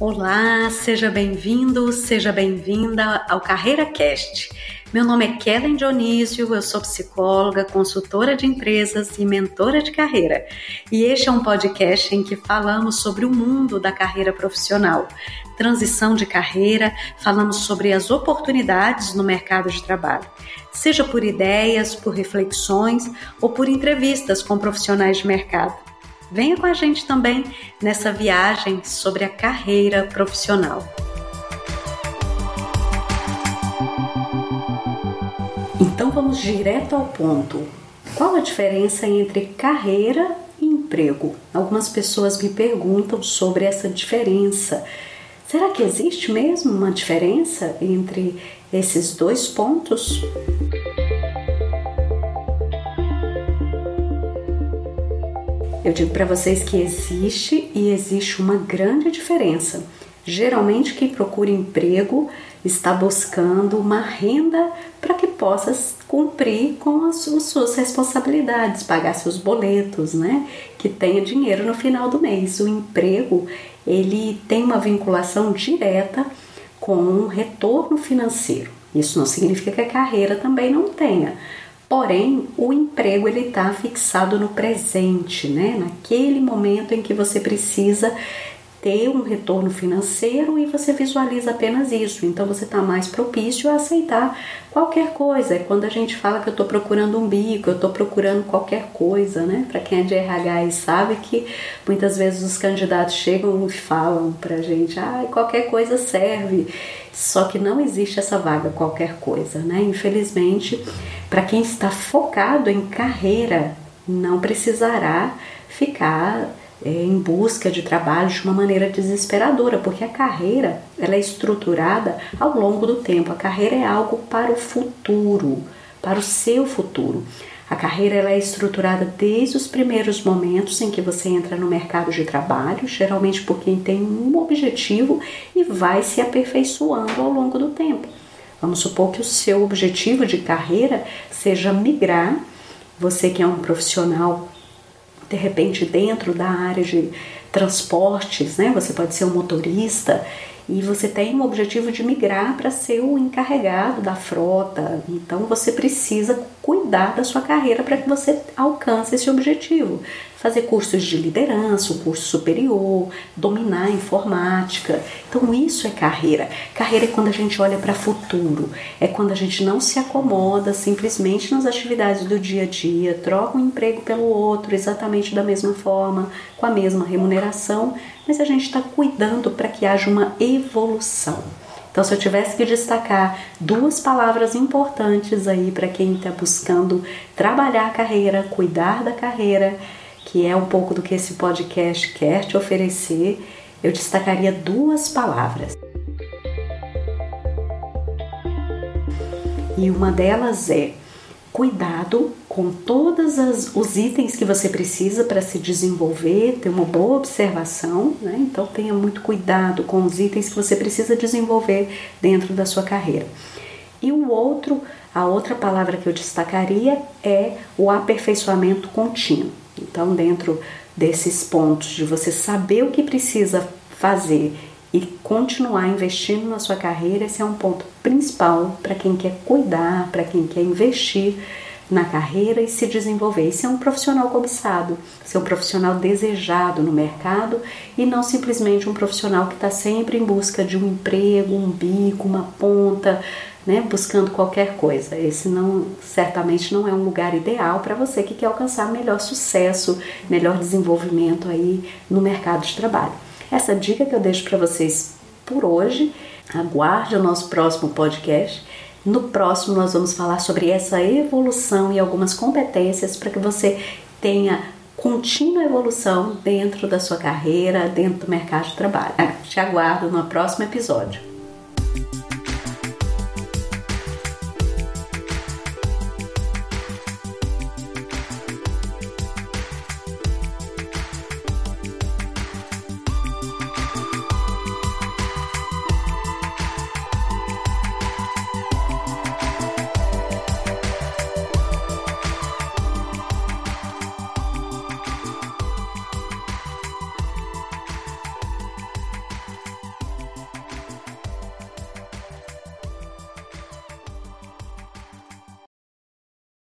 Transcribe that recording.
Olá, seja bem-vindo, seja bem-vinda ao Carreira Cast. Meu nome é Kellen Dionísio, eu sou psicóloga, consultora de empresas e mentora de carreira. E este é um podcast em que falamos sobre o mundo da carreira profissional, transição de carreira, falamos sobre as oportunidades no mercado de trabalho, seja por ideias, por reflexões ou por entrevistas com profissionais de mercado. Venha com a gente também nessa viagem sobre a carreira profissional. Então vamos direto ao ponto. Qual a diferença entre carreira e emprego? Algumas pessoas me perguntam sobre essa diferença. Será que existe mesmo uma diferença entre esses dois pontos? Eu digo para vocês que existe e existe uma grande diferença. Geralmente, quem procura emprego está buscando uma renda para que possa cumprir com as suas responsabilidades, pagar seus boletos, né? Que tenha dinheiro no final do mês. O emprego ele tem uma vinculação direta com um retorno financeiro. Isso não significa que a carreira também não tenha, Porém, o emprego ele está fixado no presente, né? Naquele momento em que você precisa ter um retorno financeiro e você visualiza apenas isso. Então você está mais propício a aceitar qualquer coisa. É quando a gente fala que eu estou procurando um bico, eu estou procurando qualquer coisa, né? Para quem é de RH e sabe que muitas vezes os candidatos chegam e falam para gente, ah, qualquer coisa serve. Só que não existe essa vaga qualquer coisa, né? Infelizmente, para quem está focado em carreira, não precisará ficar é, em busca de trabalho de uma maneira desesperadora, porque a carreira ela é estruturada ao longo do tempo. A carreira é algo para o futuro, para o seu futuro. A carreira ela é estruturada desde os primeiros momentos em que você entra no mercado de trabalho, geralmente por quem tem um objetivo e vai se aperfeiçoando ao longo do tempo. Vamos supor que o seu objetivo de carreira seja migrar, você que é um profissional de repente dentro da área de transportes, né? Você pode ser um motorista e você tem o objetivo de migrar para ser o encarregado da frota. Então você precisa cuidar da sua carreira para que você alcance esse objetivo fazer cursos de liderança, um curso superior, dominar a informática. Então isso é carreira. Carreira é quando a gente olha para o futuro, é quando a gente não se acomoda simplesmente nas atividades do dia a dia, troca um emprego pelo outro exatamente da mesma forma, com a mesma remuneração, mas a gente está cuidando para que haja uma evolução. Então, se eu tivesse que destacar duas palavras importantes aí para quem está buscando trabalhar a carreira, cuidar da carreira, que é um pouco do que esse podcast quer te oferecer, eu destacaria duas palavras. E uma delas é cuidado com todos os itens que você precisa para se desenvolver, ter uma boa observação, né? então tenha muito cuidado com os itens que você precisa desenvolver dentro da sua carreira. E o outro, a outra palavra que eu destacaria é o aperfeiçoamento contínuo. Então, dentro desses pontos de você saber o que precisa fazer e continuar investindo na sua carreira, esse é um ponto principal para quem quer cuidar, para quem quer investir na carreira e se desenvolver. E ser um profissional cobiçado, ser um profissional desejado no mercado e não simplesmente um profissional que está sempre em busca de um emprego, um bico, uma ponta, né, buscando qualquer coisa. Esse não certamente não é um lugar ideal para você que quer alcançar melhor sucesso, melhor desenvolvimento aí no mercado de trabalho. Essa dica que eu deixo para vocês por hoje. Aguarde o nosso próximo podcast. No próximo nós vamos falar sobre essa evolução e algumas competências para que você tenha contínua evolução dentro da sua carreira, dentro do mercado de trabalho. Te aguardo no próximo episódio.